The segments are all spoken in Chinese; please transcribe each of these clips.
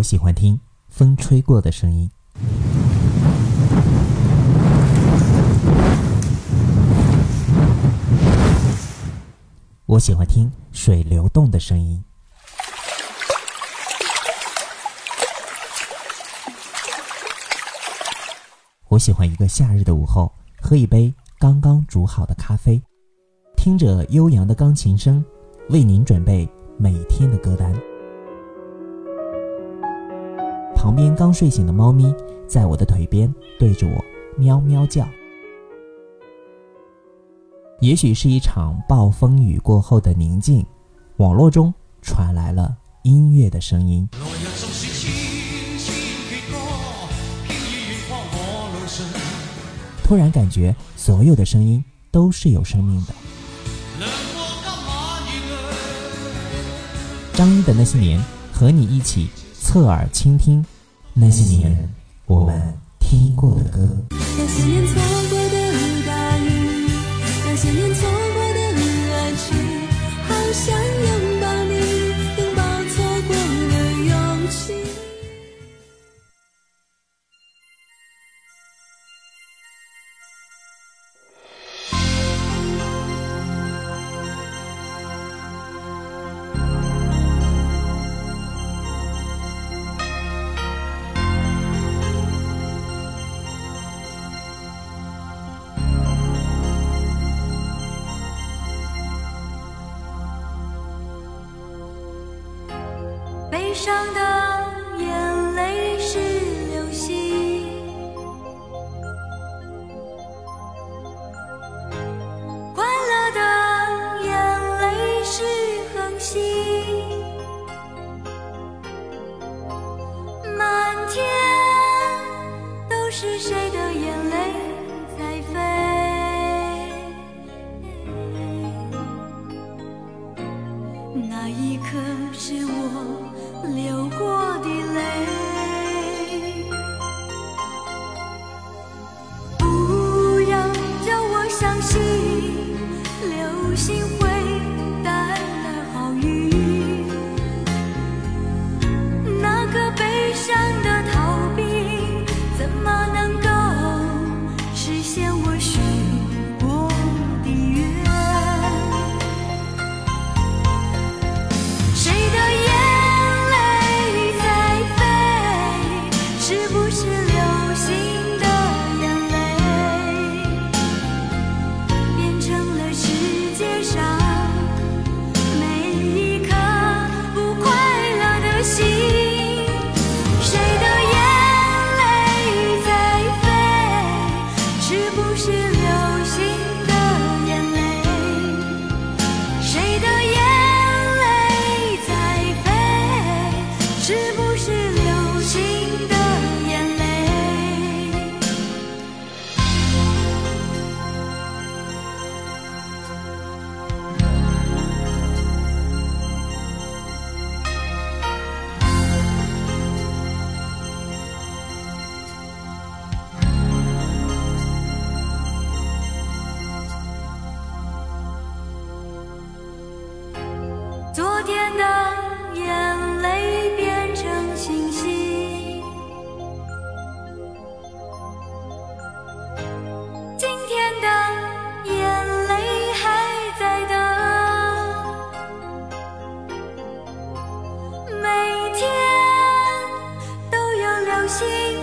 我喜欢听风吹过的声音。我喜欢听水流动的声音。我喜欢一个夏日的午后，喝一杯刚刚煮好的咖啡，听着悠扬的钢琴声，为您准备每天的歌单。旁边刚睡醒的猫咪在我的腿边对着我喵喵叫。也许是一场暴风雨过后的宁静，网络中传来了音乐的声音。突然感觉所有的声音都是有生命的。张一的那些年，和你一起侧耳倾听那些年我们听过的歌。悲伤的流心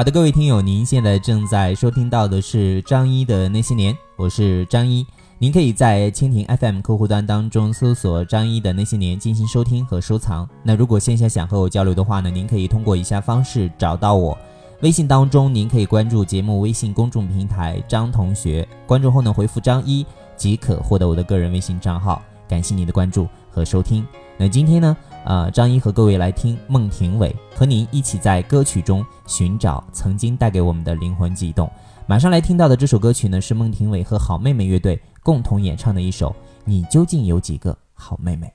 好的，各位听友，您现在正在收听到的是张一的那些年，我是张一。您可以在蜻蜓 FM 客户端当中搜索“张一的那些年”进行收听和收藏。那如果线下想和我交流的话呢，您可以通过以下方式找到我。微信当中，您可以关注节目微信公众平台“张同学”，关注后呢回复“张一”即可获得我的个人微信账号。感谢您的关注和收听。那今天呢，呃，张一和各位来听孟庭苇，和您一起在歌曲中寻找曾经带给我们的灵魂悸动。马上来听到的这首歌曲呢，是孟庭苇和好妹妹乐队。共同演唱的一首《你究竟有几个好妹妹》。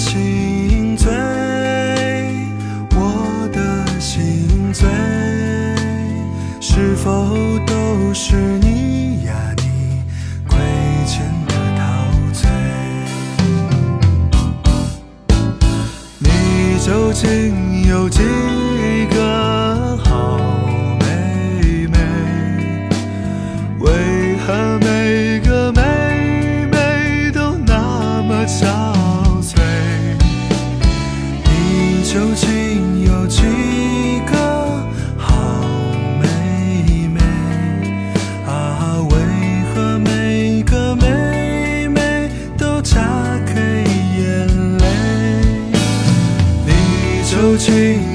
心。究竟有几个好妹妹？啊，为何每个妹妹都擦开眼泪？你究竟。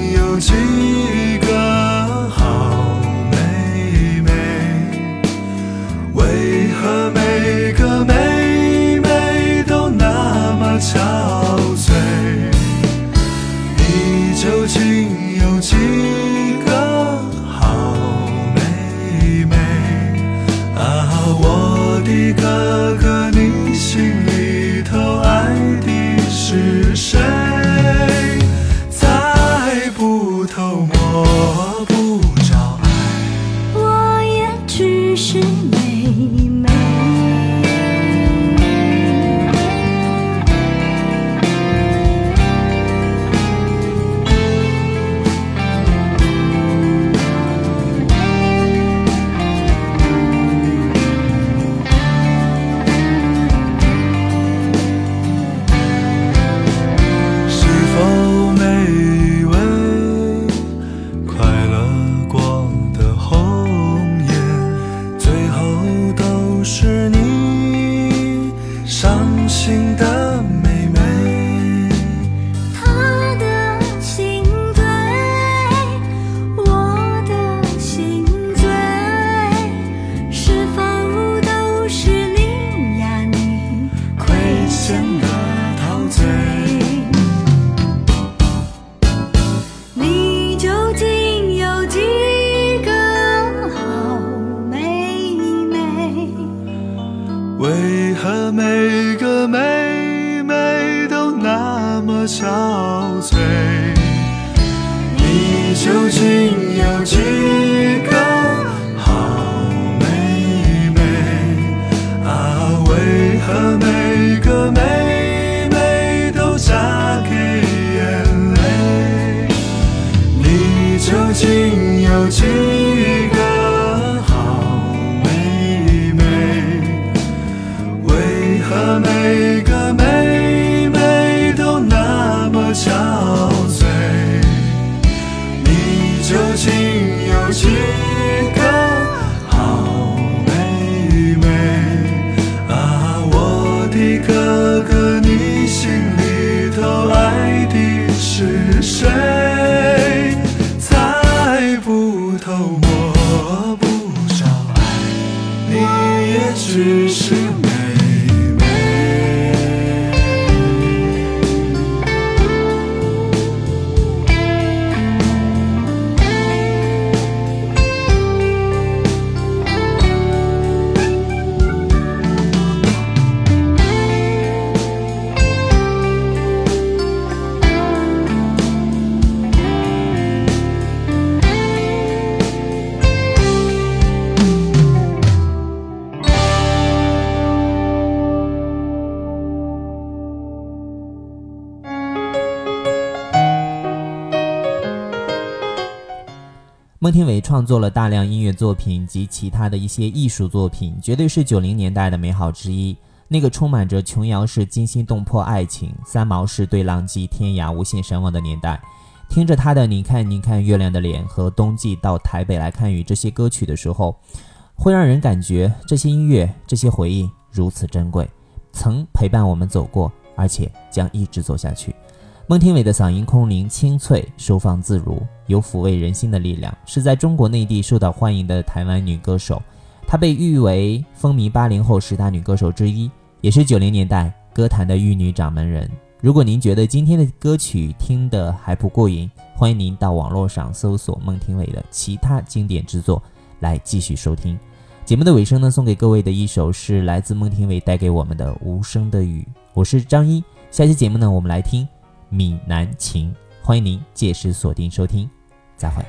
心有惊也只是孟庭苇创作了大量音乐作品及其他的一些艺术作品，绝对是九零年代的美好之一。那个充满着琼瑶式惊心动魄爱情、三毛式对浪迹天涯无限神往的年代。听着他的《你看你看月亮的脸》和《冬季到台北来看雨》这些歌曲的时候，会让人感觉这些音乐、这些回忆如此珍贵，曾陪伴我们走过，而且将一直走下去。孟庭苇的嗓音空灵清脆，收放自如，有抚慰人心的力量，是在中国内地受到欢迎的台湾女歌手。她被誉为风靡八零后十大女歌手之一，也是九零年代歌坛的玉女掌门人。如果您觉得今天的歌曲听得还不过瘾，欢迎您到网络上搜索孟庭苇的其他经典之作来继续收听。节目的尾声呢，送给各位的一首是来自孟庭苇带给我们的《无声的雨》。我是张一，下期节目呢，我们来听。闽南情，欢迎您届时锁定收听，再会。